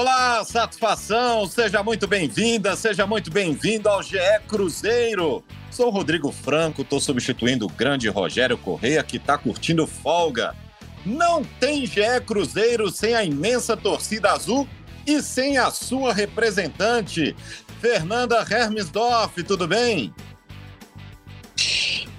Olá, satisfação, seja muito bem-vinda, seja muito bem-vindo ao GE Cruzeiro. Sou Rodrigo Franco, estou substituindo o grande Rogério Correia, que está curtindo folga. Não tem GE Cruzeiro sem a imensa torcida azul e sem a sua representante, Fernanda Hermesdorf, tudo bem?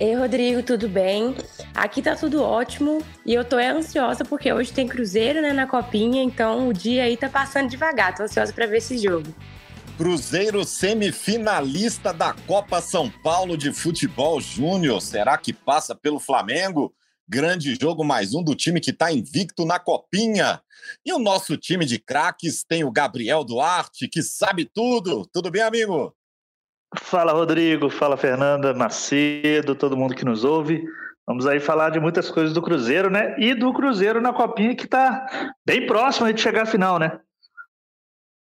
Ei, Rodrigo, tudo bem? Aqui tá tudo ótimo e eu tô ansiosa porque hoje tem Cruzeiro né, na copinha, então o dia aí tá passando devagar. Tô ansiosa para ver esse jogo. Cruzeiro semifinalista da Copa São Paulo de Futebol Júnior. Será que passa pelo Flamengo? Grande jogo, mais um do time que está invicto na Copinha. E o nosso time de craques tem o Gabriel Duarte, que sabe tudo. Tudo bem, amigo? Fala, Rodrigo. Fala, Fernanda Macedo, todo mundo que nos ouve. Vamos aí falar de muitas coisas do Cruzeiro, né? E do Cruzeiro na Copinha, que está bem próximo de chegar à final, né?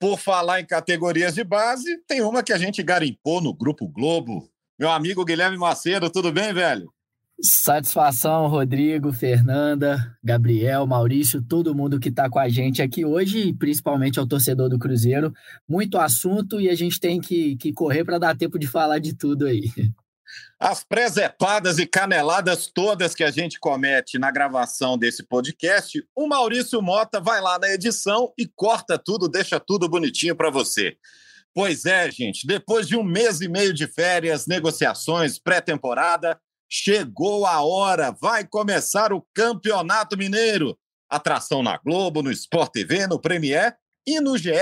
Por falar em categorias de base, tem uma que a gente garimpou no Grupo Globo. Meu amigo Guilherme Macedo, tudo bem, velho? Satisfação, Rodrigo, Fernanda, Gabriel, Maurício, todo mundo que está com a gente aqui hoje, principalmente ao torcedor do Cruzeiro. Muito assunto e a gente tem que, que correr para dar tempo de falar de tudo aí. As presepadas e caneladas todas que a gente comete na gravação desse podcast, o Maurício Mota vai lá na edição e corta tudo, deixa tudo bonitinho para você. Pois é, gente, depois de um mês e meio de férias, negociações, pré-temporada, Chegou a hora, vai começar o Campeonato Mineiro. Atração na Globo, no Sport TV, no Premier e no GE.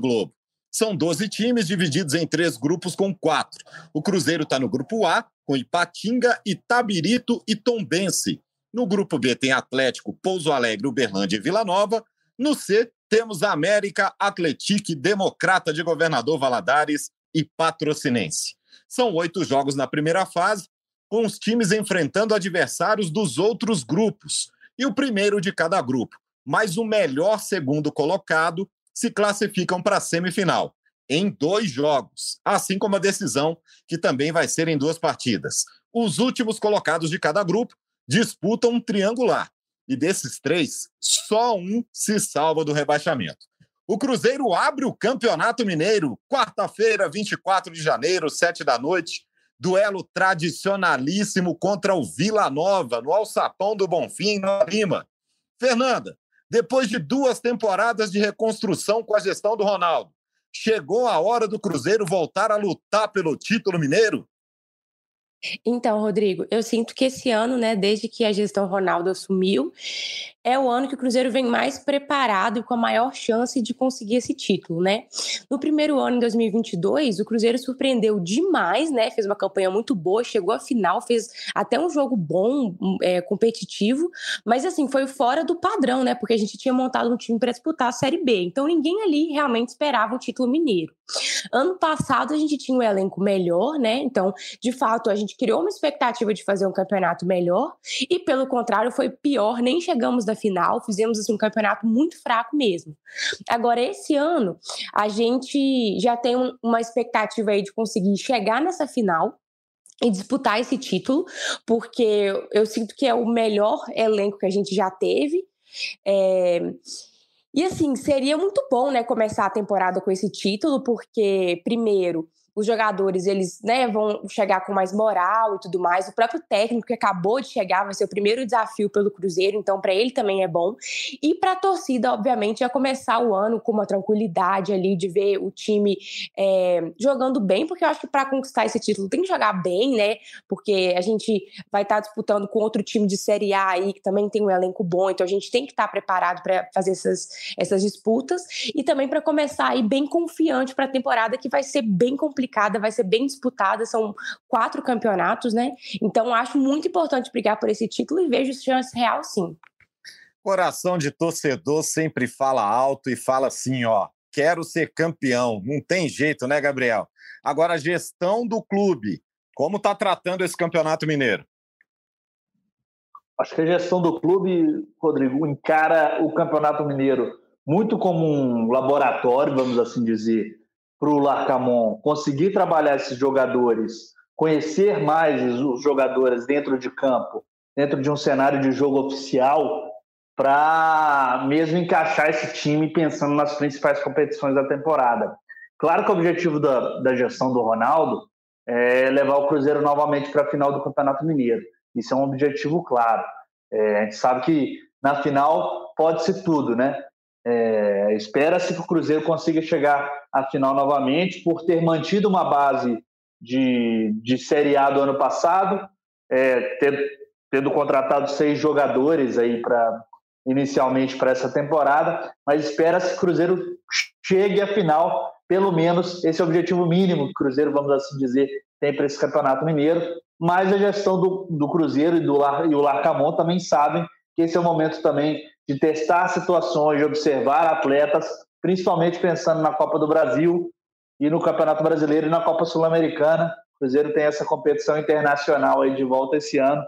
Globo. São 12 times divididos em três grupos com quatro. O Cruzeiro está no grupo A, com Ipatinga, Itabirito e Tombense. No grupo B tem Atlético, Pouso Alegre, Uberlândia e Vila Nova. No C temos América, Atletique, Democrata de Governador Valadares e Patrocinense. São oito jogos na primeira fase com os times enfrentando adversários dos outros grupos, e o primeiro de cada grupo, mais o melhor segundo colocado, se classificam para a semifinal, em dois jogos, assim como a decisão, que também vai ser em duas partidas. Os últimos colocados de cada grupo disputam um triangular, e desses três, só um se salva do rebaixamento. O Cruzeiro abre o Campeonato Mineiro, quarta-feira, 24 de janeiro, sete da noite, duelo tradicionalíssimo contra o Vila Nova, no Alçapão do Bonfim, na Lima. Fernanda, depois de duas temporadas de reconstrução com a gestão do Ronaldo, chegou a hora do Cruzeiro voltar a lutar pelo título mineiro? Então, Rodrigo, eu sinto que esse ano, né, desde que a gestão Ronaldo assumiu, é o ano que o Cruzeiro vem mais preparado e com a maior chance de conseguir esse título, né? No primeiro ano, em 2022, o Cruzeiro surpreendeu demais, né? Fez uma campanha muito boa, chegou à final, fez até um jogo bom, é, competitivo, mas assim, foi fora do padrão, né? Porque a gente tinha montado um time para disputar a Série B, então ninguém ali realmente esperava o título mineiro. Ano passado a gente tinha um elenco melhor, né? Então, de fato, a gente criou uma expectativa de fazer um campeonato melhor e, pelo contrário, foi pior, nem chegamos da final, fizemos assim, um campeonato muito fraco mesmo. Agora, esse ano, a gente já tem uma expectativa aí de conseguir chegar nessa final, e disputar esse título, porque eu sinto que é o melhor elenco que a gente já teve. É... E assim, seria muito bom, né, começar a temporada com esse título, porque, primeiro, os jogadores eles né, vão chegar com mais moral e tudo mais. O próprio técnico que acabou de chegar vai ser o primeiro desafio pelo Cruzeiro, então para ele também é bom. E para a torcida, obviamente, já começar o ano com uma tranquilidade ali de ver o time é, jogando bem, porque eu acho que para conquistar esse título tem que jogar bem, né? Porque a gente vai estar tá disputando com outro time de Série A aí que também tem um elenco bom, então a gente tem que estar tá preparado para fazer essas, essas disputas e também para começar aí bem confiante para a temporada que vai ser bem complicada complicada, vai ser bem disputada, são quatro campeonatos, né? Então acho muito importante brigar por esse título e vejo chance real sim. Coração de torcedor sempre fala alto e fala assim, ó, quero ser campeão. Não tem jeito, né, Gabriel? Agora, a gestão do clube, como está tratando esse campeonato mineiro? Acho que a gestão do clube, Rodrigo, encara o campeonato mineiro muito como um laboratório, vamos assim dizer, para o Larcamon conseguir trabalhar esses jogadores, conhecer mais os jogadores dentro de campo, dentro de um cenário de jogo oficial, para mesmo encaixar esse time pensando nas principais competições da temporada. Claro que o objetivo da, da gestão do Ronaldo é levar o Cruzeiro novamente para a final do Campeonato Mineiro. Isso é um objetivo claro. É, a gente sabe que na final pode-se tudo, né? É, Espera-se que o Cruzeiro consiga chegar à final novamente por ter mantido uma base de, de Série A do ano passado, é, ter, tendo contratado seis jogadores aí para inicialmente para essa temporada, mas espera-se que o Cruzeiro chegue à final, pelo menos esse é o objetivo mínimo que o Cruzeiro, vamos assim dizer, tem para esse Campeonato Mineiro, mas a gestão do, do Cruzeiro e, do e o Larcamon também sabem que esse é o momento também de testar situações, de observar atletas, principalmente pensando na Copa do Brasil e no Campeonato Brasileiro e na Copa Sul-Americana. O Cruzeiro tem essa competição internacional aí de volta esse ano.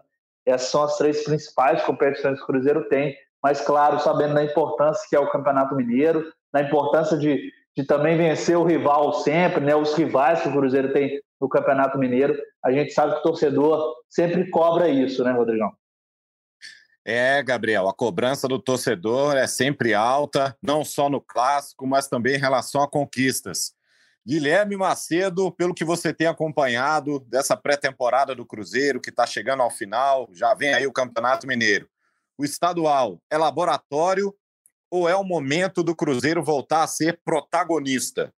Essas são as três principais competições que o Cruzeiro tem, mas claro, sabendo da importância que é o Campeonato Mineiro, da importância de, de também vencer o rival sempre, né, os rivais que o Cruzeiro tem no Campeonato Mineiro. A gente sabe que o torcedor sempre cobra isso, né, Rodrigão? É, Gabriel, a cobrança do torcedor é sempre alta, não só no clássico, mas também em relação a conquistas. Guilherme Macedo, pelo que você tem acompanhado dessa pré-temporada do Cruzeiro, que está chegando ao final, já vem aí o Campeonato Mineiro. O estadual é laboratório ou é o momento do Cruzeiro voltar a ser protagonista?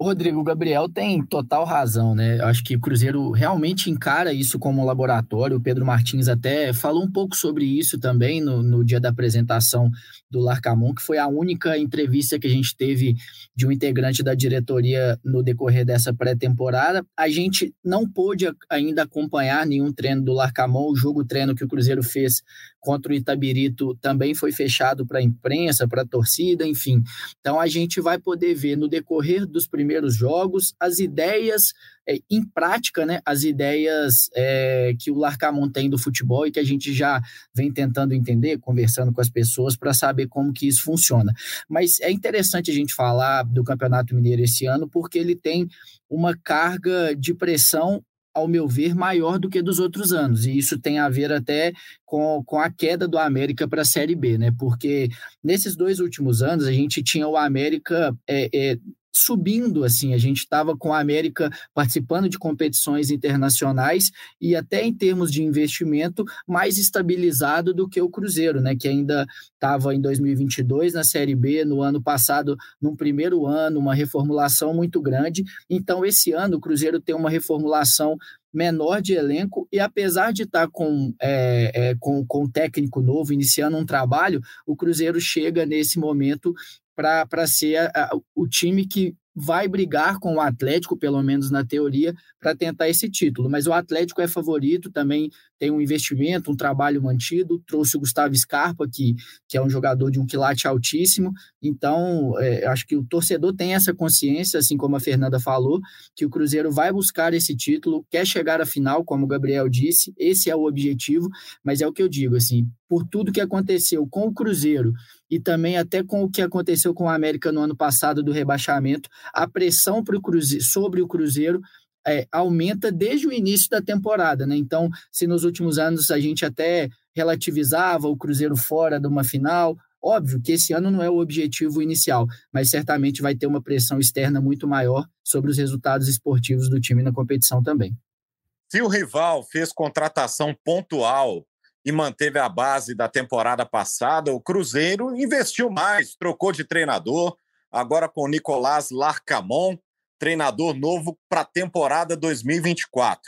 Rodrigo Gabriel tem total razão, né? Acho que o Cruzeiro realmente encara isso como um laboratório. O Pedro Martins até falou um pouco sobre isso também no, no dia da apresentação do Larcamon, que foi a única entrevista que a gente teve de um integrante da diretoria no decorrer dessa pré-temporada. A gente não pôde ainda acompanhar nenhum treino do Larcamon. O jogo treino que o Cruzeiro fez contra o Itabirito também foi fechado para a imprensa, para a torcida, enfim. Então a gente vai poder ver no decorrer dos primeiros jogos as ideias é, em prática, né, as ideias é, que o Larcamon tem do futebol e que a gente já vem tentando entender, conversando com as pessoas para saber como que isso funciona. Mas é interessante a gente falar do Campeonato Mineiro esse ano porque ele tem uma carga de pressão ao meu ver, maior do que dos outros anos. E isso tem a ver até com, com a queda do América para a Série B, né? Porque nesses dois últimos anos a gente tinha o América é, é, subindo, assim, a gente estava com a América participando de competições internacionais e até em termos de investimento mais estabilizado do que o Cruzeiro, né, que ainda estava em 2022 na Série B, no ano passado, num primeiro ano, uma reformulação muito grande. Então, esse ano o Cruzeiro tem uma reformulação menor de elenco e apesar de estar tá com, é, é, com, com um técnico novo, iniciando um trabalho, o Cruzeiro chega nesse momento para ser a, a, o time que vai brigar com o Atlético, pelo menos na teoria, para tentar esse título. Mas o Atlético é favorito, também tem um investimento, um trabalho mantido. Trouxe o Gustavo Scarpa, que, que é um jogador de um quilate altíssimo. Então, é, acho que o torcedor tem essa consciência, assim como a Fernanda falou, que o Cruzeiro vai buscar esse título, quer chegar à final, como o Gabriel disse. Esse é o objetivo, mas é o que eu digo, assim, por tudo que aconteceu com o Cruzeiro e também até com o que aconteceu com o América no ano passado do rebaixamento, a pressão pro Cruzeiro, sobre o Cruzeiro é, aumenta desde o início da temporada, né? Então, se nos últimos anos a gente até relativizava o Cruzeiro fora de uma final, óbvio que esse ano não é o objetivo inicial, mas certamente vai ter uma pressão externa muito maior sobre os resultados esportivos do time na competição também. Se o rival fez contratação pontual e manteve a base da temporada passada, o Cruzeiro investiu mais, trocou de treinador, agora com o Nicolás Larcamon, treinador novo para a temporada 2024.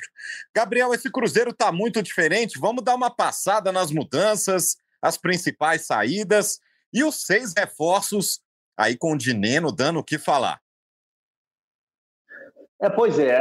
Gabriel, esse Cruzeiro está muito diferente. Vamos dar uma passada nas mudanças, as principais saídas e os seis reforços aí com o Dineno dando o que falar. É, pois é,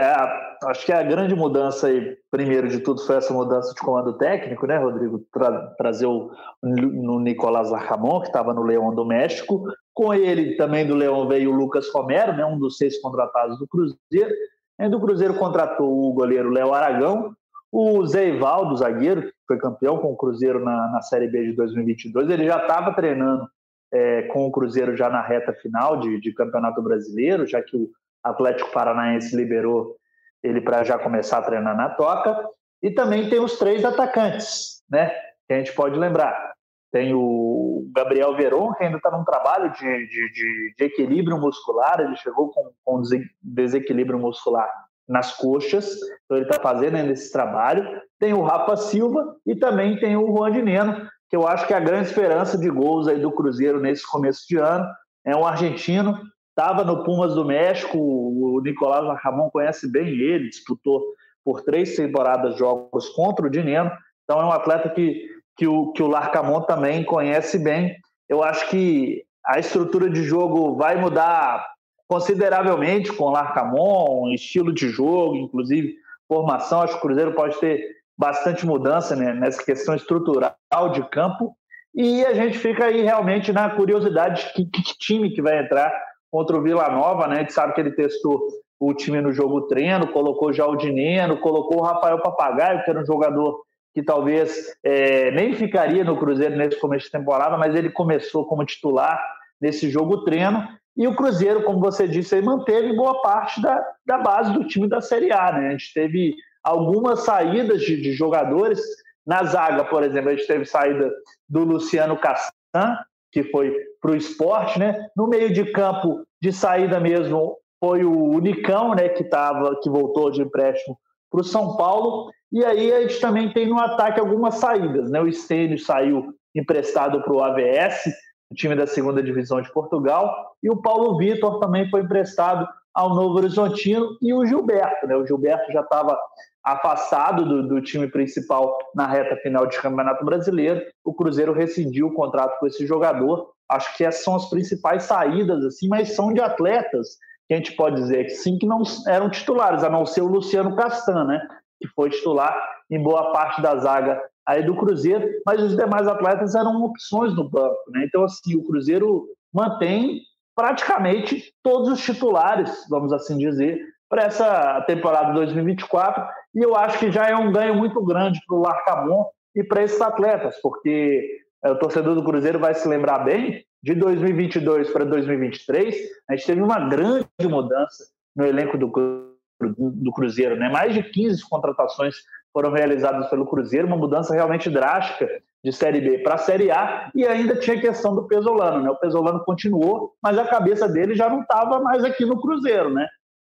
acho que a grande mudança aí, primeiro de tudo, foi essa mudança de comando técnico, né, Rodrigo? Tra trazer o no Nicolás Larcamon, que estava no Leão do México. Com ele também do Leão veio o Lucas Romero, né, um dos seis contratados do Cruzeiro. E do Cruzeiro contratou o goleiro Léo Aragão, o Zé Ivaldo, zagueiro, que foi campeão com o Cruzeiro na, na Série B de 2022. Ele já estava treinando é, com o Cruzeiro já na reta final de, de Campeonato Brasileiro, já que o Atlético Paranaense liberou ele para já começar a treinar na toca. E também tem os três atacantes, né? Que a gente pode lembrar. Tem o Gabriel Veron, que ainda está num trabalho de, de, de, de, equilíbrio muscular, ele chegou com, com desequilíbrio muscular nas coxas, então ele está fazendo ainda esse trabalho. Tem o Rafa Silva e também tem o Juan de Neno, que eu acho que é a grande esperança de gols aí do Cruzeiro nesse começo de ano. É um argentino, estava no Pumas do México, o Nicolás Lacamon conhece bem ele, disputou por três temporadas jogos contra o Dineno, então é um atleta que, que, o, que o Larcamon também conhece bem. Eu acho que a estrutura de jogo vai mudar consideravelmente com o Larcamon, estilo de jogo, inclusive formação. Acho que o Cruzeiro pode ter bastante mudança né, nessa questão estrutural de campo. E a gente fica aí realmente na curiosidade de que, que time que vai entrar contra o Vila Nova, né? A gente sabe que ele testou o time no jogo treino, colocou já o Dineno, colocou o Rafael Papagaio, que era um jogador que talvez é, nem ficaria no Cruzeiro nesse começo de temporada, mas ele começou como titular nesse jogo treino. E o Cruzeiro, como você disse, aí, manteve boa parte da, da base do time da Série A. Né? A gente teve algumas saídas de, de jogadores. Na zaga, por exemplo, a gente teve saída do Luciano Castan, que foi para o esporte, né? No meio de campo de saída mesmo foi o Nicão, né? Que tava, que voltou de empréstimo para o São Paulo. E aí a gente também tem no ataque algumas saídas, né? O Stênio saiu emprestado para o AVS, o time da segunda divisão de Portugal, e o Paulo Vitor também foi emprestado ao Novo Horizontino e o Gilberto, né? O Gilberto já estava afastado do, do, time principal na reta final de Campeonato Brasileiro. O Cruzeiro rescindiu o contrato com esse jogador. Acho que essas são as principais saídas, assim, mas são de atletas que a gente pode dizer que sim, que não eram titulares, a não ser o Luciano Castan, né? Que foi titular em boa parte da zaga aí do Cruzeiro, mas os demais atletas eram opções no banco, né? Então, assim, o Cruzeiro mantém praticamente todos os titulares, vamos assim dizer, para essa temporada 2024 e eu acho que já é um ganho muito grande para o Larcamon e para esses atletas, porque é, o torcedor do Cruzeiro vai se lembrar bem, de 2022 para 2023, a gente teve uma grande mudança no elenco do, do Cruzeiro, né? mais de 15 contratações foram realizadas pelo Cruzeiro, uma mudança realmente drástica de Série B para a Série A, e ainda tinha a questão do Pesolano, né? O Pesolano continuou, mas a cabeça dele já não estava mais aqui no Cruzeiro, né?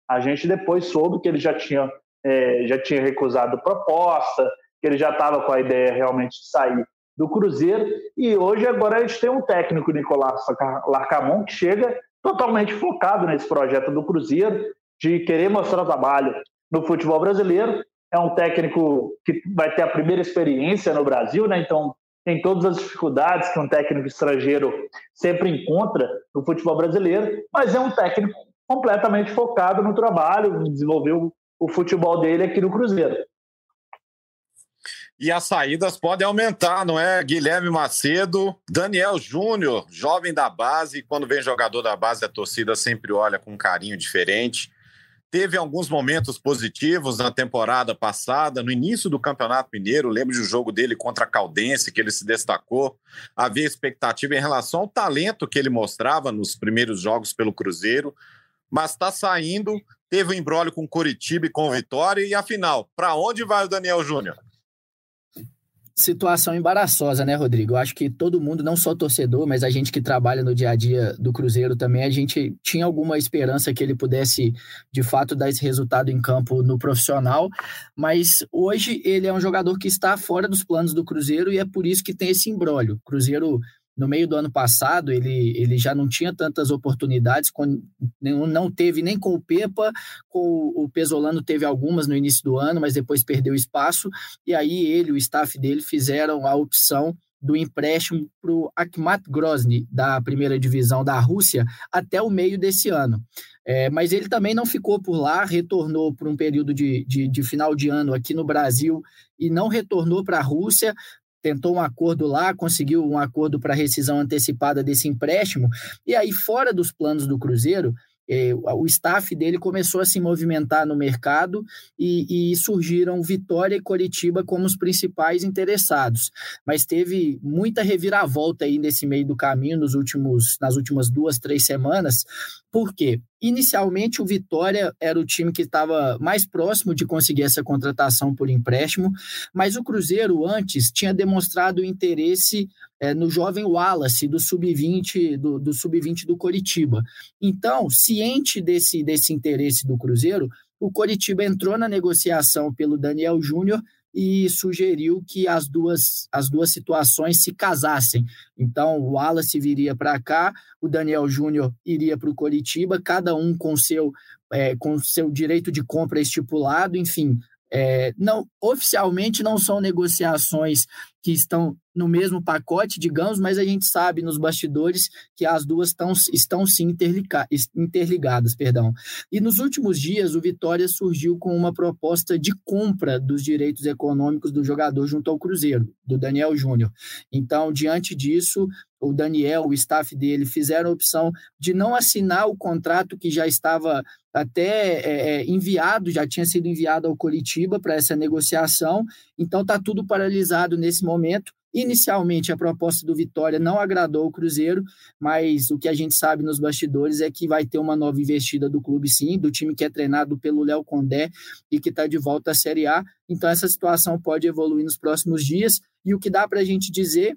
A gente depois soube que ele já tinha é, já tinha recusado proposta, que ele já estava com a ideia realmente de sair do Cruzeiro. E hoje, agora, a gente tem um técnico, Nicolás Larcamon, que chega totalmente focado nesse projeto do Cruzeiro, de querer mostrar trabalho no futebol brasileiro. É um técnico que vai ter a primeira experiência no Brasil, né? então tem todas as dificuldades que um técnico estrangeiro sempre encontra no futebol brasileiro, mas é um técnico completamente focado no trabalho, desenvolveu o futebol dele aqui no Cruzeiro. E as saídas podem aumentar, não é? Guilherme Macedo, Daniel Júnior, jovem da base. Quando vem jogador da base, a torcida sempre olha com um carinho diferente. Teve alguns momentos positivos na temporada passada, no início do Campeonato Mineiro. Lembro do jogo dele contra a Caldense, que ele se destacou. Havia expectativa em relação ao talento que ele mostrava nos primeiros jogos pelo Cruzeiro, mas está saindo teve um embrólio com Curitiba e com Vitória, e afinal, para onde vai o Daniel Júnior? Situação embaraçosa, né, Rodrigo? Eu acho que todo mundo, não só torcedor, mas a gente que trabalha no dia a dia do Cruzeiro também, a gente tinha alguma esperança que ele pudesse, de fato, dar esse resultado em campo no profissional, mas hoje ele é um jogador que está fora dos planos do Cruzeiro e é por isso que tem esse embrólio. Cruzeiro no meio do ano passado, ele, ele já não tinha tantas oportunidades, com, não teve nem com o Pepa, com o Pesolano teve algumas no início do ano, mas depois perdeu espaço, e aí ele, o staff dele, fizeram a opção do empréstimo para o Akhmat Grozny, da primeira divisão da Rússia, até o meio desse ano. É, mas ele também não ficou por lá, retornou por um período de, de, de final de ano aqui no Brasil e não retornou para a Rússia, tentou um acordo lá, conseguiu um acordo para rescisão antecipada desse empréstimo, e aí, fora dos planos do Cruzeiro, é, o staff dele começou a se movimentar no mercado e, e, surgiram Vitória e Coritiba como os principais interessados. Mas teve muita reviravolta aí nesse meio do caminho nos últimos, nas últimas duas, três semanas. Por quê? Inicialmente, o Vitória era o time que estava mais próximo de conseguir essa contratação por empréstimo, mas o Cruzeiro antes tinha demonstrado interesse é, no jovem Wallace do sub-20 do, do sub-20 do Coritiba. Então, ciente desse, desse interesse do Cruzeiro, o Coritiba entrou na negociação pelo Daniel Júnior e sugeriu que as duas, as duas situações se casassem. Então, o Wallace viria para cá, o Daniel Júnior iria para o Coritiba, cada um com seu, é, com seu direito de compra estipulado, enfim. É, não oficialmente não são negociações que estão no mesmo pacote, digamos, mas a gente sabe nos bastidores que as duas tão, estão sim interliga, interligadas. Perdão. E nos últimos dias, o Vitória surgiu com uma proposta de compra dos direitos econômicos do jogador junto ao Cruzeiro, do Daniel Júnior. Então, diante disso, o Daniel, o staff dele, fizeram a opção de não assinar o contrato que já estava até é, é enviado, já tinha sido enviado ao Curitiba para essa negociação. Então, está tudo paralisado nesse momento. Inicialmente, a proposta do Vitória não agradou o Cruzeiro, mas o que a gente sabe nos bastidores é que vai ter uma nova investida do clube, sim, do time que é treinado pelo Léo Condé e que está de volta à Série A. Então, essa situação pode evoluir nos próximos dias. E o que dá para a gente dizer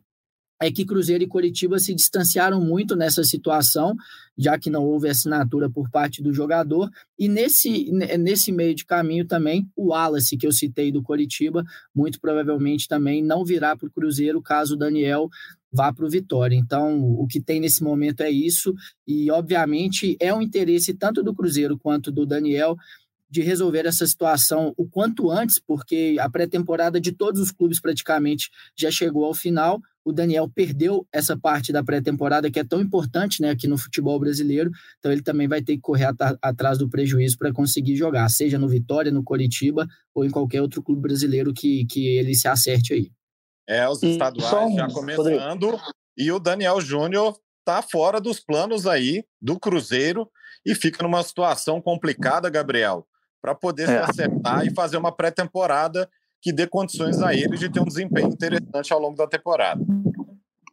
é que Cruzeiro e Coritiba se distanciaram muito nessa situação, já que não houve assinatura por parte do jogador. E nesse, nesse meio de caminho também, o Wallace, que eu citei do Coritiba, muito provavelmente também não virá para o Cruzeiro caso o Daniel vá para o Vitória. Então, o que tem nesse momento é isso, e obviamente é um interesse tanto do Cruzeiro quanto do Daniel de resolver essa situação o quanto antes, porque a pré-temporada de todos os clubes praticamente já chegou ao final. O Daniel perdeu essa parte da pré-temporada que é tão importante né, aqui no futebol brasileiro, então ele também vai ter que correr at atrás do prejuízo para conseguir jogar, seja no Vitória, no Coritiba ou em qualquer outro clube brasileiro que, que ele se acerte aí. É, os estaduais já começando e o Daniel Júnior está fora dos planos aí do Cruzeiro e fica numa situação complicada, Gabriel para poder é. se acertar e fazer uma pré-temporada que dê condições a ele de ter um desempenho interessante ao longo da temporada.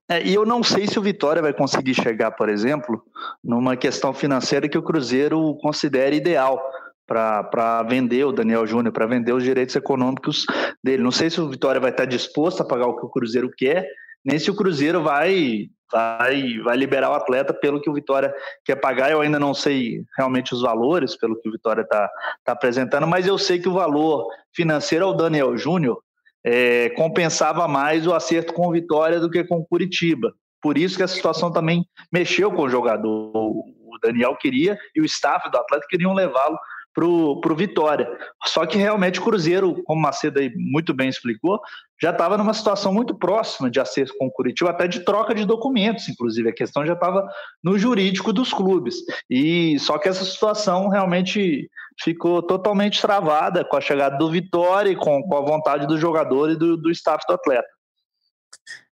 É, e eu não sei se o Vitória vai conseguir chegar, por exemplo, numa questão financeira que o Cruzeiro considere ideal para vender o Daniel Júnior, para vender os direitos econômicos dele. Não sei se o Vitória vai estar disposto a pagar o que o Cruzeiro quer, nem se o Cruzeiro vai vai, vai liberar o atleta pelo que o Vitória quer pagar. Eu ainda não sei realmente os valores, pelo que o Vitória está tá apresentando, mas eu sei que o valor financeiro ao Daniel Júnior é, compensava mais o acerto com o Vitória do que com o Curitiba. Por isso que a situação também mexeu com o jogador. O Daniel queria e o staff do atleta queriam levá-lo para o Vitória. Só que realmente o Cruzeiro, como o Macedo aí muito bem explicou, já estava numa situação muito próxima de acerto com o Curitiba, até de troca de documentos, inclusive. A questão já estava no jurídico dos clubes. E só que essa situação realmente ficou totalmente travada com a chegada do Vitória e com, com a vontade do jogador e do, do staff do atleta.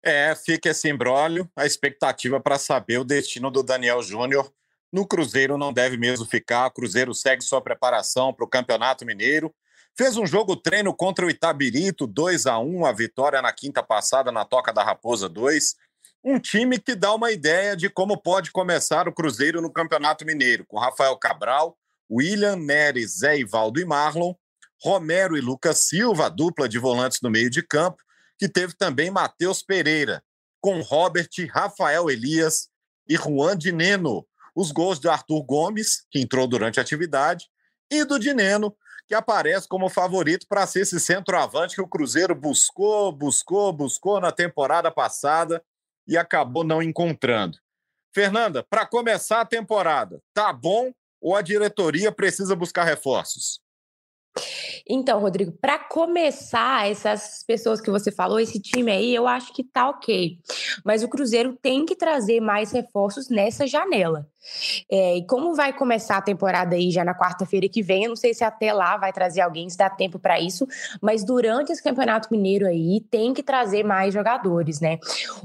É, fica esse embrólio, a expectativa para saber o destino do Daniel Júnior no Cruzeiro não deve mesmo ficar. O Cruzeiro segue sua preparação para o Campeonato Mineiro. Fez um jogo treino contra o Itabirito, 2 a 1 a vitória na quinta passada na Toca da Raposa 2. Um time que dá uma ideia de como pode começar o Cruzeiro no Campeonato Mineiro, com Rafael Cabral, William, Neres, Zé Ivaldo e Marlon, Romero e Lucas Silva, dupla de volantes no meio de campo, que teve também Matheus Pereira, com Robert, Rafael Elias e Juan de Neno, os gols de Arthur Gomes, que entrou durante a atividade, e do Dineno, que aparece como favorito para ser esse centroavante que o Cruzeiro buscou, buscou, buscou na temporada passada e acabou não encontrando. Fernanda, para começar a temporada, tá bom ou a diretoria precisa buscar reforços? Então, Rodrigo, para começar, essas pessoas que você falou, esse time aí, eu acho que tá ok. Mas o Cruzeiro tem que trazer mais reforços nessa janela. É, e como vai começar a temporada aí já na quarta-feira que vem, eu não sei se até lá vai trazer alguém, se dá tempo para isso, mas durante esse Campeonato Mineiro aí tem que trazer mais jogadores, né?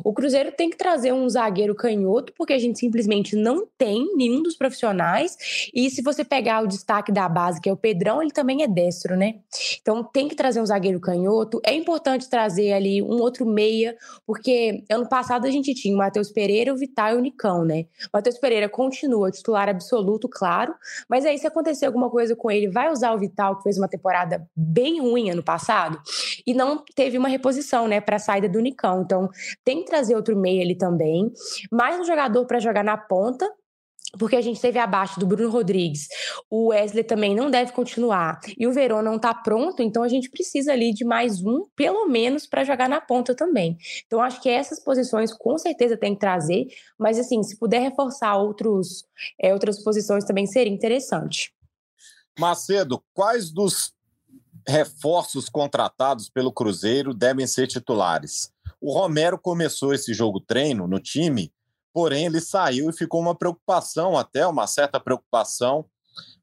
O Cruzeiro tem que trazer um zagueiro canhoto, porque a gente simplesmente não tem nenhum dos profissionais. E se você pegar o destaque da base, que é o Pedrão, ele também é destro, né? Então tem que trazer um zagueiro canhoto. É importante trazer ali um outro meia, porque ano passado a gente tinha o Matheus Pereira, o Vital e o Nicão, né? O Matheus Pereira continua titular absoluto, claro, mas aí se acontecer alguma coisa com ele, vai usar o Vital, que fez uma temporada bem ruim ano passado, e não teve uma reposição, né, para a saída do Nicão. Então, tem que trazer outro meio ali também, mais um jogador para jogar na ponta, porque a gente teve abaixo do Bruno Rodrigues. O Wesley também não deve continuar. E o Verón não está pronto, então a gente precisa ali de mais um, pelo menos, para jogar na ponta também. Então acho que essas posições com certeza tem que trazer, mas assim, se puder reforçar outros, é, outras posições também seria interessante. Macedo, quais dos reforços contratados pelo Cruzeiro devem ser titulares? O Romero começou esse jogo treino no time porém ele saiu e ficou uma preocupação, até uma certa preocupação,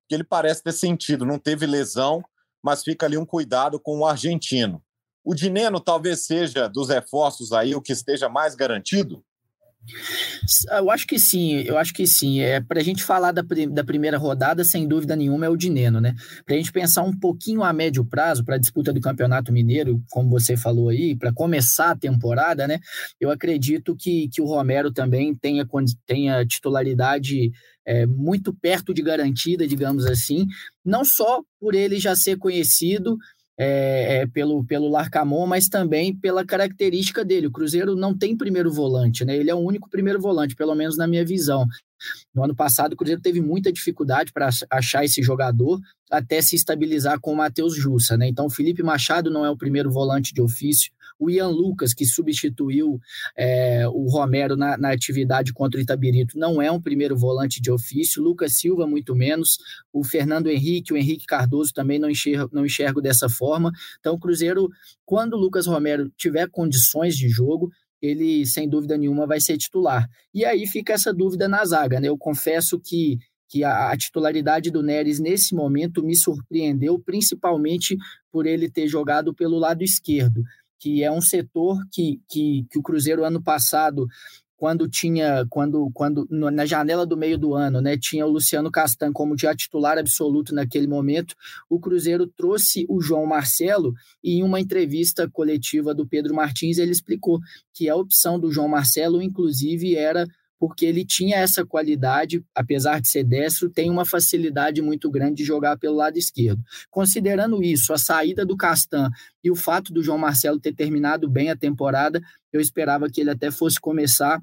que ele parece ter sentido, não teve lesão, mas fica ali um cuidado com o argentino. O Dineno talvez seja dos reforços aí o que esteja mais garantido? Eu acho que sim, eu acho que sim. É, para a gente falar da, da primeira rodada, sem dúvida nenhuma, é o Dineno, né? Para a gente pensar um pouquinho a médio prazo para a disputa do Campeonato Mineiro, como você falou aí, para começar a temporada, né? Eu acredito que, que o Romero também tenha, tenha titularidade é, muito perto de garantida, digamos assim, não só por ele já ser conhecido é, é, pelo, pelo Larcamon, mas também pela característica dele. O Cruzeiro não tem primeiro volante, né? Ele é o único primeiro volante, pelo menos na minha visão. No ano passado, o Cruzeiro teve muita dificuldade para achar esse jogador até se estabilizar com o Matheus Jussa, né? Então, o Felipe Machado não é o primeiro volante de ofício. O Ian Lucas, que substituiu é, o Romero na, na, atividade contra o Itabirito, não é um primeiro volante de ofício. Lucas Silva, muito menos. O Fernando Henrique, o Henrique Cardoso também não enxergo, não enxergo dessa forma. Então, o Cruzeiro, quando o Lucas Romero tiver condições de jogo, ele, sem dúvida nenhuma, vai ser titular. E aí fica essa dúvida na zaga, né? Eu confesso que, que a, a titularidade do Neres, nesse momento, me surpreendeu, principalmente por ele ter jogado pelo lado esquerdo, que é um setor que, que, que o Cruzeiro, ano passado, quando tinha, quando, quando na janela do meio do ano, né, tinha o Luciano Castan como já titular absoluto naquele momento, o Cruzeiro trouxe o João Marcelo e em uma entrevista coletiva do Pedro Martins ele explicou que a opção do João Marcelo, inclusive, era porque ele tinha essa qualidade, apesar de ser destro, tem uma facilidade muito grande de jogar pelo lado esquerdo. Considerando isso, a saída do Castan e o fato do João Marcelo ter terminado bem a temporada, eu esperava que ele até fosse começar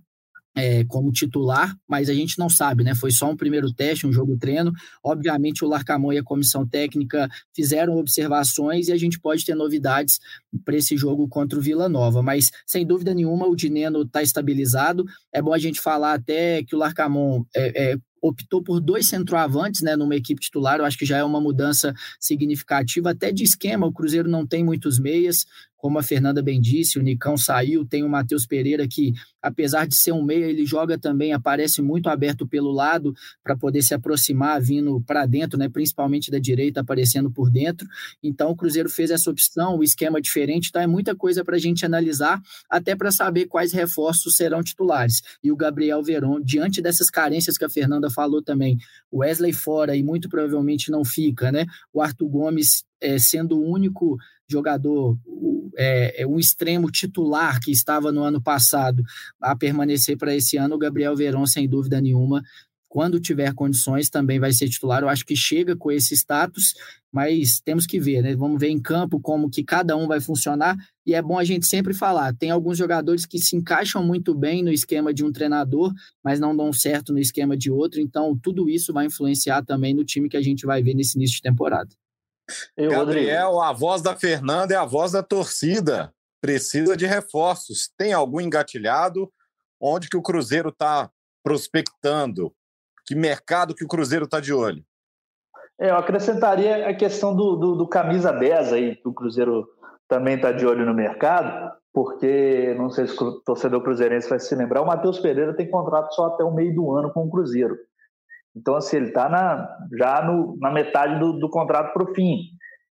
é, como titular, mas a gente não sabe, né? Foi só um primeiro teste, um jogo treino. Obviamente, o Larcamon e a comissão técnica fizeram observações e a gente pode ter novidades para esse jogo contra o Vila Nova. Mas, sem dúvida nenhuma, o Dineno está estabilizado. É bom a gente falar até que o Larcamon é, é, optou por dois centroavantes né, numa equipe titular, eu acho que já é uma mudança significativa, até de esquema, o Cruzeiro não tem muitos meias, como a Fernanda bem disse, o Nicão saiu, tem o Matheus Pereira que, apesar de ser um meia, ele joga também, aparece muito aberto pelo lado para poder se aproximar, vindo para dentro, né, principalmente da direita, aparecendo por dentro. Então o Cruzeiro fez essa opção, o esquema diferente, então é muita coisa para a gente analisar, até para saber quais reforços serão titulares. E o Gabriel Veron, diante dessas carências que a Fernanda falou também, o Wesley fora e muito provavelmente não fica, né? O Arthur Gomes é, sendo o único jogador, é, é, um extremo titular que estava no ano passado a permanecer para esse ano, o Gabriel Verón, sem dúvida nenhuma, quando tiver condições, também vai ser titular. Eu acho que chega com esse status, mas temos que ver, né? Vamos ver em campo como que cada um vai funcionar. E é bom a gente sempre falar: tem alguns jogadores que se encaixam muito bem no esquema de um treinador, mas não dão certo no esquema de outro. Então, tudo isso vai influenciar também no time que a gente vai ver nesse início de temporada. Eu, Gabriel, Rodrigo. a voz da Fernanda é a voz da torcida. Precisa de reforços. Tem algum engatilhado? Onde que o Cruzeiro está prospectando? Que mercado que o Cruzeiro está de olho? É, eu acrescentaria a questão do, do, do camisa 10 aí, que o Cruzeiro também está de olho no mercado, porque não sei se o torcedor cruzeirense vai se lembrar, o Matheus Pereira tem contrato só até o meio do ano com o Cruzeiro. Então, assim, ele está na, já no, na metade do, do contrato para o fim.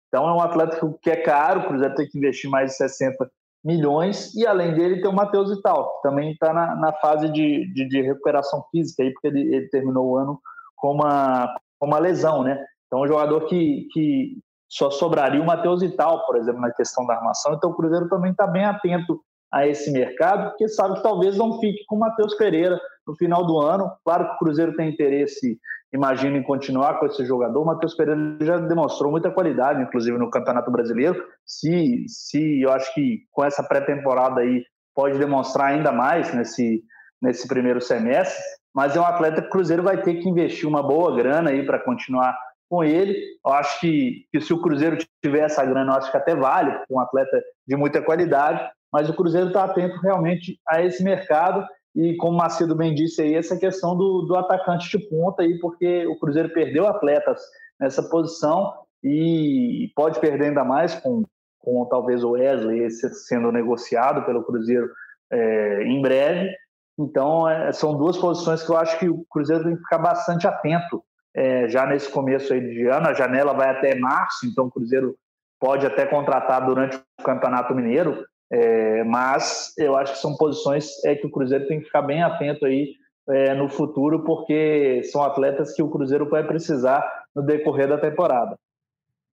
Então, é um atleta que é caro, o Cruzeiro tem que investir mais de 60 milhões, e além dele tem o Matheus Vital, que também está na, na, fase de, de, de, recuperação física, aí, porque ele, ele, terminou o ano com uma, com uma lesão, né? Então, um jogador que, que só sobraria o Matheus Vital, por exemplo, na questão da armação. Então, o Cruzeiro também está bem atento a esse mercado, porque sabe que talvez não fique com o Matheus Pereira no final do ano. Claro que o Cruzeiro tem interesse, imagino, em continuar com esse jogador. O Matheus Pereira já demonstrou muita qualidade, inclusive no Campeonato Brasileiro. Se, se eu acho que com essa pré-temporada aí pode demonstrar ainda mais nesse, nesse primeiro semestre, mas é um atleta que o Cruzeiro vai ter que investir uma boa grana aí para continuar com ele. Eu acho que, que se o Cruzeiro tiver essa grana, eu acho que até vale, porque é um atleta de muita qualidade, mas o Cruzeiro está atento realmente a esse mercado e como Macedo bem disse aí, essa questão do, do atacante de ponta aí, porque o Cruzeiro perdeu atletas nessa posição e pode perder ainda mais com, com talvez o Wesley sendo negociado pelo Cruzeiro é, em breve. Então, é, são duas posições que eu acho que o Cruzeiro tem que ficar bastante atento é, já nesse começo aí de ano. A janela vai até março, então o Cruzeiro pode até contratar durante o Campeonato Mineiro. É, mas eu acho que são posições é, que o Cruzeiro tem que ficar bem atento aí é, no futuro, porque são atletas que o Cruzeiro vai precisar no decorrer da temporada.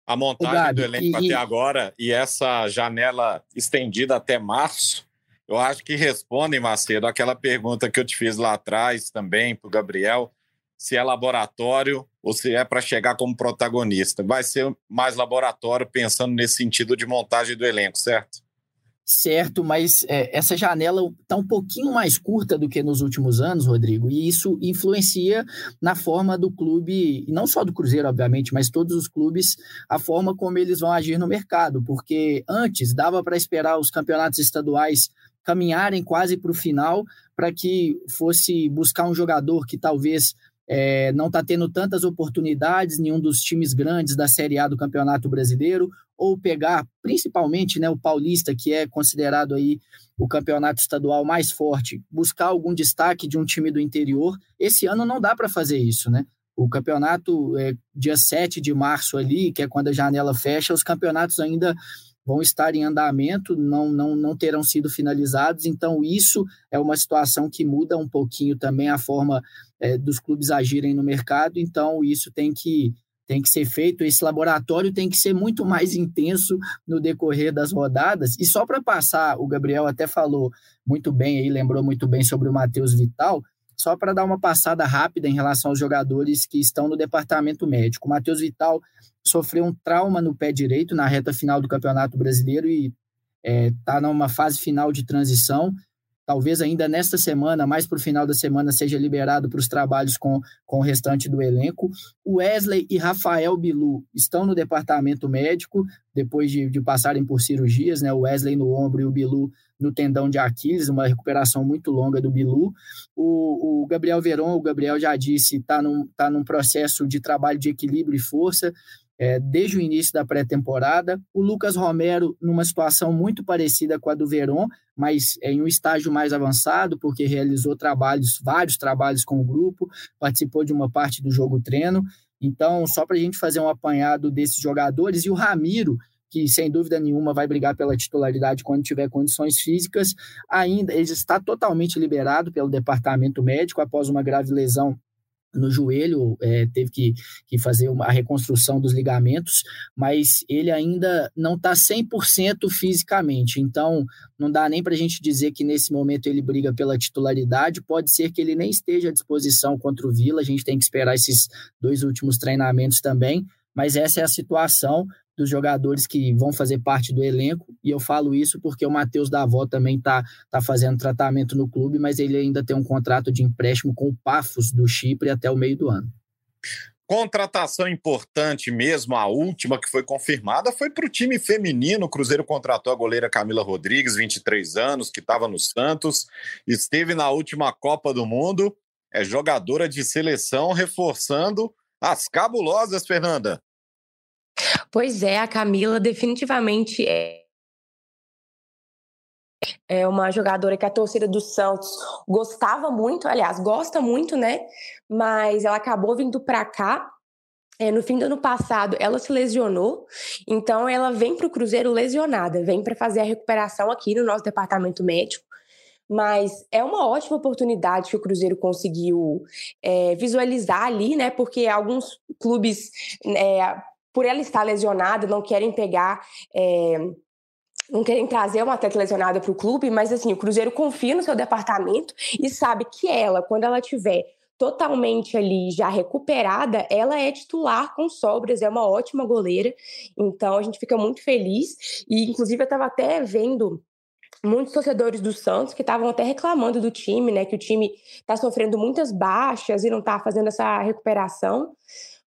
A montagem Gabi, do elenco e, até agora e essa janela estendida até março, eu acho que respondem, Macedo, aquela pergunta que eu te fiz lá atrás também para o Gabriel, se é laboratório ou se é para chegar como protagonista. Vai ser mais laboratório pensando nesse sentido de montagem do elenco, certo? Certo, mas é, essa janela está um pouquinho mais curta do que nos últimos anos, Rodrigo, e isso influencia na forma do clube, e não só do Cruzeiro, obviamente, mas todos os clubes, a forma como eles vão agir no mercado, porque antes dava para esperar os campeonatos estaduais caminharem quase para o final para que fosse buscar um jogador que talvez é, não está tendo tantas oportunidades, nenhum dos times grandes da Série A do Campeonato Brasileiro, ou pegar principalmente né, o Paulista, que é considerado aí o campeonato estadual mais forte, buscar algum destaque de um time do interior. Esse ano não dá para fazer isso, né? O campeonato é dia 7 de março ali, que é quando a janela fecha, os campeonatos ainda vão estar em andamento, não, não, não terão sido finalizados, então isso é uma situação que muda um pouquinho também a forma é, dos clubes agirem no mercado, então isso tem que, tem que ser feito, esse laboratório tem que ser muito mais intenso no decorrer das rodadas, e só para passar, o Gabriel até falou muito bem aí, lembrou muito bem sobre o Matheus Vital, só para dar uma passada rápida em relação aos jogadores que estão no departamento médico. O Matheus Vital sofreu um trauma no pé direito na reta final do Campeonato Brasileiro e está é, numa fase final de transição. Talvez ainda nesta semana, mais para o final da semana, seja liberado para os trabalhos com, com o restante do elenco. Wesley e Rafael Bilu estão no departamento médico, depois de, de passarem por cirurgias, né? O Wesley no ombro e o Bilu no tendão de Aquiles, uma recuperação muito longa do Bilu. O, o Gabriel Veron, o Gabriel já disse, está num, tá num processo de trabalho de equilíbrio e força. É, desde o início da pré-temporada. O Lucas Romero, numa situação muito parecida com a do Verón, mas em um estágio mais avançado, porque realizou trabalhos, vários trabalhos com o grupo, participou de uma parte do jogo treino. Então, só para a gente fazer um apanhado desses jogadores, e o Ramiro, que sem dúvida nenhuma vai brigar pela titularidade quando tiver condições físicas, ainda ele está totalmente liberado pelo departamento médico após uma grave lesão no joelho, é, teve que, que fazer uma, a reconstrução dos ligamentos, mas ele ainda não está 100% fisicamente, então não dá nem para a gente dizer que nesse momento ele briga pela titularidade, pode ser que ele nem esteja à disposição contra o Vila, a gente tem que esperar esses dois últimos treinamentos também, mas essa é a situação, dos jogadores que vão fazer parte do elenco, e eu falo isso porque o Matheus Davó também está tá fazendo tratamento no clube, mas ele ainda tem um contrato de empréstimo com o Pafos do Chipre até o meio do ano. Contratação importante mesmo, a última que foi confirmada foi para o time feminino. O Cruzeiro contratou a goleira Camila Rodrigues, 23 anos, que estava no Santos, esteve na última Copa do Mundo, é jogadora de seleção, reforçando As cabulosas, Fernanda. Pois é, a Camila definitivamente é é uma jogadora que a torcida do Santos gostava muito, aliás, gosta muito, né? Mas ela acabou vindo para cá. É, no fim do ano passado, ela se lesionou, então ela vem para o Cruzeiro lesionada, vem para fazer a recuperação aqui no nosso departamento médico. Mas é uma ótima oportunidade que o Cruzeiro conseguiu é, visualizar ali, né? Porque alguns clubes, é, por ela estar lesionada, não querem pegar é, não querem trazer uma atleta lesionada para o clube, mas assim, o Cruzeiro confia no seu departamento e sabe que ela, quando ela tiver totalmente ali já recuperada, ela é titular com sobras, é uma ótima goleira. Então a gente fica muito feliz e inclusive eu estava até vendo muitos torcedores do Santos que estavam até reclamando do time, né, que o time está sofrendo muitas baixas e não está fazendo essa recuperação.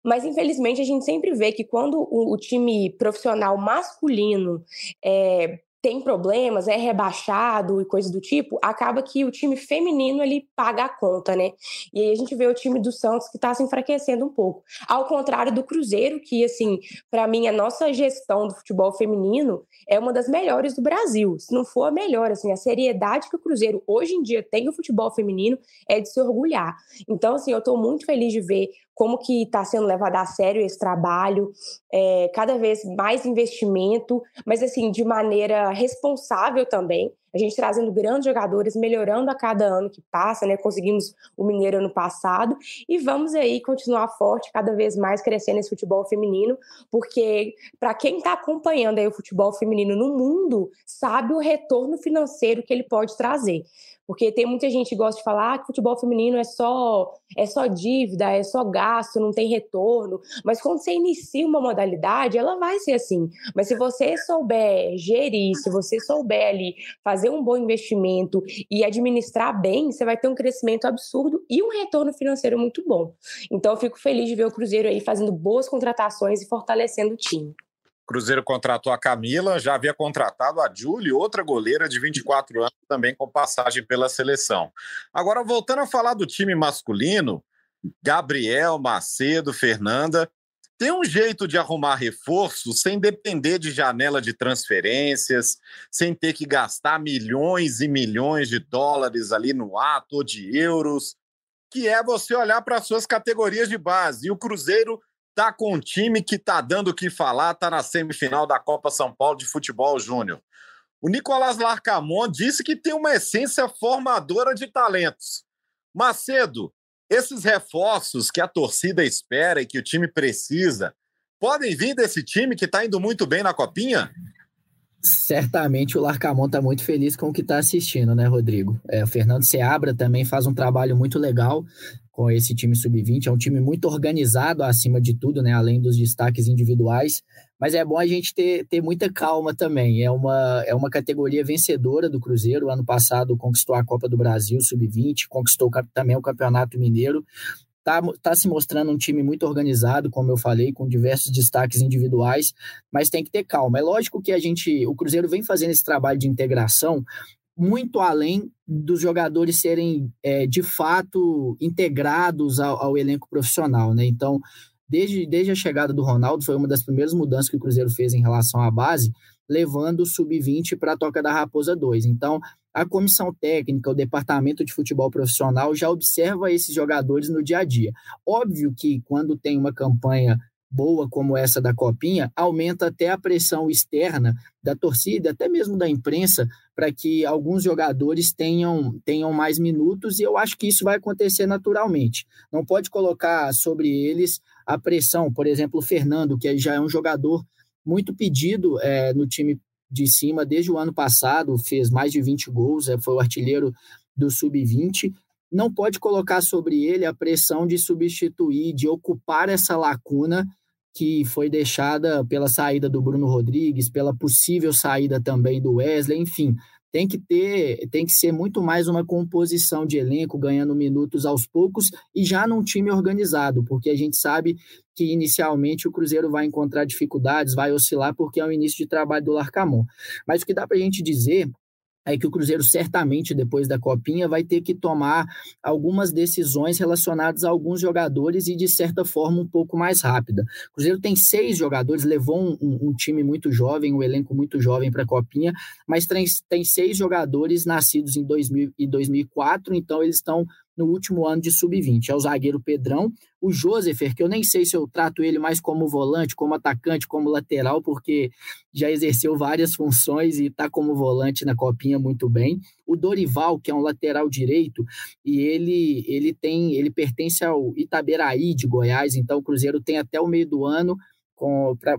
Mas, infelizmente, a gente sempre vê que quando o, o time profissional masculino é, tem problemas, é rebaixado e coisas do tipo, acaba que o time feminino ele paga a conta, né? E aí a gente vê o time do Santos que está se enfraquecendo um pouco. Ao contrário do Cruzeiro, que assim, para mim a nossa gestão do futebol feminino é uma das melhores do Brasil. Se não for a melhor, assim, a seriedade que o Cruzeiro hoje em dia tem no futebol feminino é de se orgulhar. Então, assim, eu estou muito feliz de ver como que está sendo levado a sério esse trabalho, é, cada vez mais investimento, mas assim, de maneira responsável também. A gente trazendo grandes jogadores, melhorando a cada ano que passa, né? Conseguimos o Mineiro ano passado e vamos aí continuar forte, cada vez mais crescendo esse futebol feminino, porque para quem está acompanhando aí o futebol feminino no mundo, sabe o retorno financeiro que ele pode trazer. Porque tem muita gente que gosta de falar ah, que futebol feminino é só é só dívida, é só gasto, não tem retorno. Mas quando você inicia uma modalidade, ela vai ser assim. Mas se você souber gerir, se você souber ali fazer um bom investimento e administrar bem, você vai ter um crescimento absurdo e um retorno financeiro muito bom. Então eu fico feliz de ver o Cruzeiro aí fazendo boas contratações e fortalecendo o time. Cruzeiro contratou a Camila, já havia contratado a Julie, outra goleira de 24 anos, também com passagem pela seleção. Agora, voltando a falar do time masculino, Gabriel, Macedo, Fernanda, tem um jeito de arrumar reforço sem depender de janela de transferências, sem ter que gastar milhões e milhões de dólares ali no ato ou de euros, que é você olhar para as suas categorias de base. E o Cruzeiro tá com um time que tá dando o que falar, tá na semifinal da Copa São Paulo de Futebol Júnior. O Nicolás Larcamon disse que tem uma essência formadora de talentos. Macedo, esses reforços que a torcida espera e que o time precisa, podem vir desse time que está indo muito bem na Copinha? Certamente o Larcamon está muito feliz com o que está assistindo, né, Rodrigo? É, o Fernando Seabra também faz um trabalho muito legal com esse time sub-20. É um time muito organizado acima de tudo, né? Além dos destaques individuais. Mas é bom a gente ter, ter muita calma também. É uma, é uma categoria vencedora do Cruzeiro. Ano passado conquistou a Copa do Brasil sub-20, conquistou também o Campeonato Mineiro. Está tá se mostrando um time muito organizado, como eu falei, com diversos destaques individuais, mas tem que ter calma. É lógico que a gente, o Cruzeiro vem fazendo esse trabalho de integração muito além dos jogadores serem é, de fato integrados ao, ao, elenco profissional, né? Então, desde, desde a chegada do Ronaldo, foi uma das primeiras mudanças que o Cruzeiro fez em relação à base, levando o sub-20 para a Toca da Raposa 2. Então, a comissão técnica, o departamento de futebol profissional já observa esses jogadores no dia a dia. Óbvio que quando tem uma campanha boa como essa da Copinha, aumenta até a pressão externa da torcida, até mesmo da imprensa, para que alguns jogadores tenham, tenham mais minutos, e eu acho que isso vai acontecer naturalmente. Não pode colocar sobre eles a pressão, por exemplo, o Fernando, que já é um jogador muito pedido é, no time de cima desde o ano passado, fez mais de 20 gols, é, foi o artilheiro do sub-20, não pode colocar sobre ele a pressão de substituir, de ocupar essa lacuna que foi deixada pela saída do Bruno Rodrigues, pela possível saída também do Wesley, enfim, tem que ter, tem que ser muito mais uma composição de elenco, ganhando minutos aos poucos e já num time organizado, porque a gente sabe que inicialmente o Cruzeiro vai encontrar dificuldades, vai oscilar, porque é o início de trabalho do Larcamon. Mas o que dá para a gente dizer é que o Cruzeiro certamente depois da copinha vai ter que tomar algumas decisões relacionadas a alguns jogadores e de certa forma um pouco mais rápida. O Cruzeiro tem seis jogadores, levou um, um, time muito jovem, um elenco muito jovem para a copinha, mas tem, tem seis jogadores nascidos em 2000 e 2004, então eles estão no último ano de sub-20. É o zagueiro Pedrão, o Josefer, que eu nem sei se eu trato ele mais como volante, como atacante, como lateral, porque já exerceu várias funções e está como volante na copinha muito bem. O Dorival, que é um lateral direito, e ele ele tem ele pertence ao Itaberaí de Goiás, então o Cruzeiro tem até o meio do ano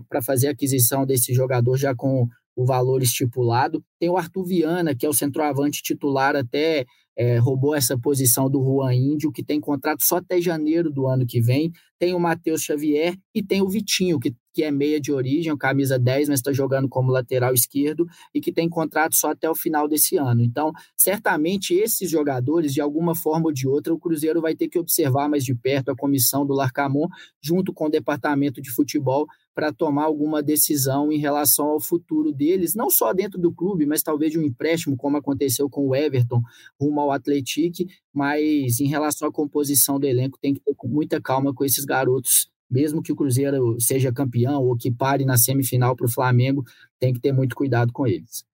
para fazer a aquisição desse jogador já com o valor estipulado. Tem o Arthur Viana, que é o centroavante titular até é, roubou essa posição do Juan Índio, que tem contrato só até janeiro do ano que vem. Tem o Matheus Xavier e tem o Vitinho, que, que é meia de origem, camisa 10, mas está jogando como lateral esquerdo e que tem contrato só até o final desse ano. Então, certamente, esses jogadores, de alguma forma ou de outra, o Cruzeiro vai ter que observar mais de perto a comissão do Larcamon, junto com o departamento de futebol, para tomar alguma decisão em relação ao futuro deles, não só dentro do clube, mas talvez de um empréstimo, como aconteceu com o Everton, rumo ao Atlético, mas em relação à composição do elenco, tem que ter muita calma com esses garotos, mesmo que o Cruzeiro seja campeão ou que pare na semifinal para o Flamengo, tem que ter muito cuidado com eles.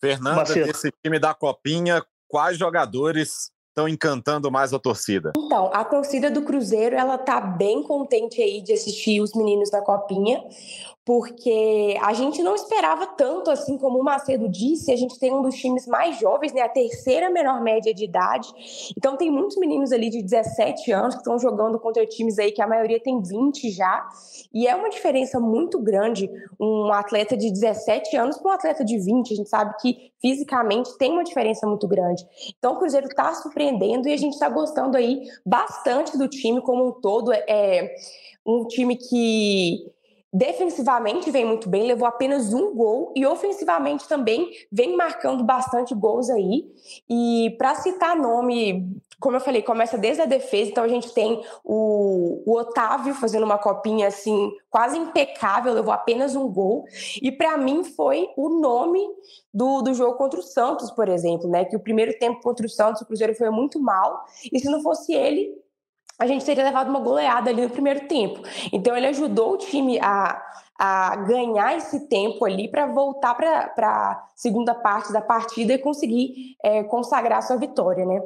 Fernanda, esse time da Copinha, quais jogadores estão encantando mais a torcida? Então, a torcida do Cruzeiro, ela tá bem contente aí de assistir os meninos da Copinha, porque a gente não esperava tanto assim como o Macedo disse, a gente tem um dos times mais jovens, né, a terceira menor média de idade. Então tem muitos meninos ali de 17 anos que estão jogando contra times aí que a maioria tem 20 já, e é uma diferença muito grande um atleta de 17 anos com um atleta de 20, a gente sabe que fisicamente tem uma diferença muito grande. Então o Cruzeiro está surpreendendo e a gente está gostando aí bastante do time como um todo, é um time que defensivamente vem muito bem, levou apenas um gol e ofensivamente também vem marcando bastante gols aí. E para citar nome, como eu falei, começa desde a defesa, então a gente tem o, o Otávio fazendo uma copinha assim quase impecável, levou apenas um gol. E para mim foi o nome do, do jogo contra o Santos, por exemplo, né? Que o primeiro tempo contra o Santos, o Cruzeiro foi muito mal, e se não fosse ele, a gente teria levado uma goleada ali no primeiro tempo. Então ele ajudou o time a, a ganhar esse tempo ali para voltar para a segunda parte da partida e conseguir é, consagrar sua vitória, né?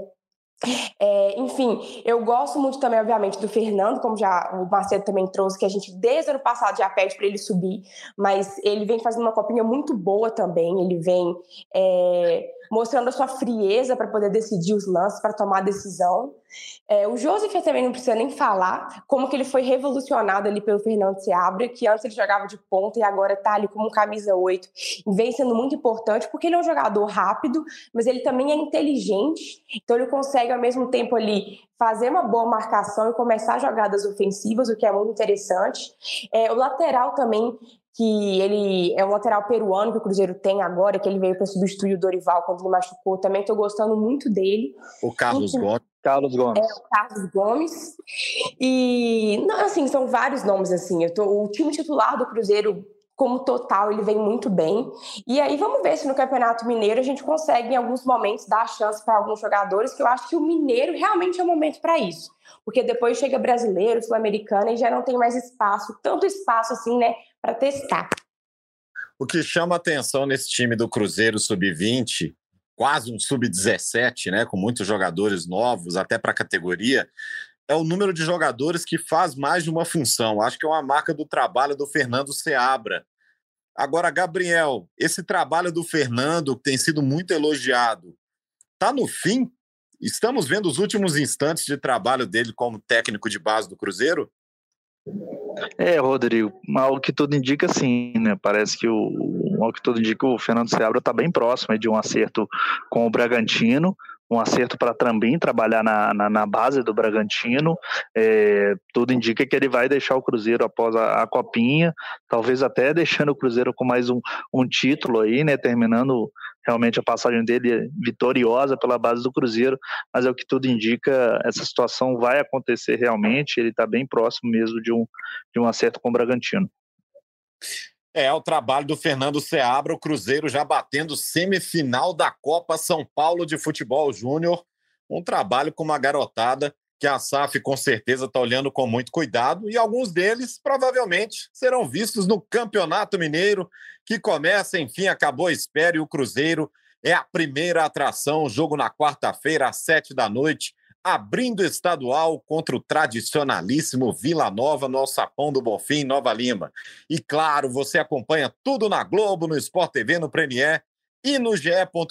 É, enfim, eu gosto muito também, obviamente, do Fernando, como já o Marcelo também trouxe, que a gente desde o ano passado já pede para ele subir, mas ele vem fazendo uma copinha muito boa também, ele vem é, mostrando a sua frieza para poder decidir os lances, para tomar decisão. É, o Joseph também não precisa nem falar como que ele foi revolucionado ali pelo Fernando Seabra, que antes ele jogava de ponta e agora está ali como camisa 8, e vem sendo muito importante porque ele é um jogador rápido, mas ele também é inteligente, então ele consegue ao mesmo tempo ali fazer uma boa marcação e começar jogadas ofensivas, o que é muito interessante. É, o lateral também que ele é um lateral peruano que o Cruzeiro tem agora, que ele veio para substituir o Dorival quando ele machucou. Também estou gostando muito dele. O Carlos Enfim, Gomes. Carlos Gomes. É, o Carlos Gomes. E, não, assim, são vários nomes, assim. Eu tô, o time titular do Cruzeiro, como total, ele vem muito bem. E aí vamos ver se no Campeonato Mineiro a gente consegue, em alguns momentos, dar a chance para alguns jogadores, que eu acho que o Mineiro realmente é o momento para isso. Porque depois chega brasileiro, sul-americano, e já não tem mais espaço, tanto espaço assim, né, para testar. O que chama atenção nesse time do Cruzeiro Sub-20, quase um Sub-17, né, com muitos jogadores novos, até para a categoria, é o número de jogadores que faz mais de uma função. Acho que é uma marca do trabalho do Fernando Seabra. Agora, Gabriel, esse trabalho do Fernando, que tem sido muito elogiado, está no fim? Estamos vendo os últimos instantes de trabalho dele como técnico de base do Cruzeiro? É, Rodrigo, ao que tudo indica, sim, né? Parece que o, ao que tudo indica, o Fernando Seabra está bem próximo de um acerto com o Bragantino, um acerto para também trabalhar na, na, na, base do Bragantino. É, tudo indica que ele vai deixar o Cruzeiro após a, a, Copinha, talvez até deixando o Cruzeiro com mais um, um título aí, né? Terminando realmente a passagem dele vitoriosa pela base do Cruzeiro, mas é o que tudo indica, essa situação vai acontecer realmente, ele está bem próximo mesmo de um, de um acerto com o Bragantino. É, o trabalho do Fernando Seabra, o Cruzeiro já batendo semifinal da Copa São Paulo de Futebol Júnior. Um trabalho com uma garotada que a SAF com certeza está olhando com muito cuidado e alguns deles provavelmente serão vistos no Campeonato Mineiro, que começa, enfim, acabou a espera e o Cruzeiro é a primeira atração, jogo na quarta-feira às sete da noite, abrindo estadual contra o tradicionalíssimo Vila Nova no Alçapão do Bonfim, Nova Lima. E claro, você acompanha tudo na Globo, no Sport TV, no Premier e no GE.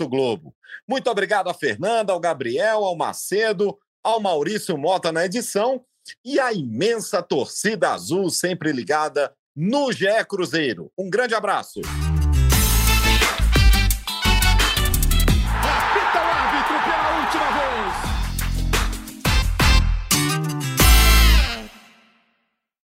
Globo. Muito obrigado a Fernanda, ao Gabriel, ao Macedo, ao Maurício Mota na edição e à imensa torcida azul sempre ligada no GE Cruzeiro. Um grande abraço.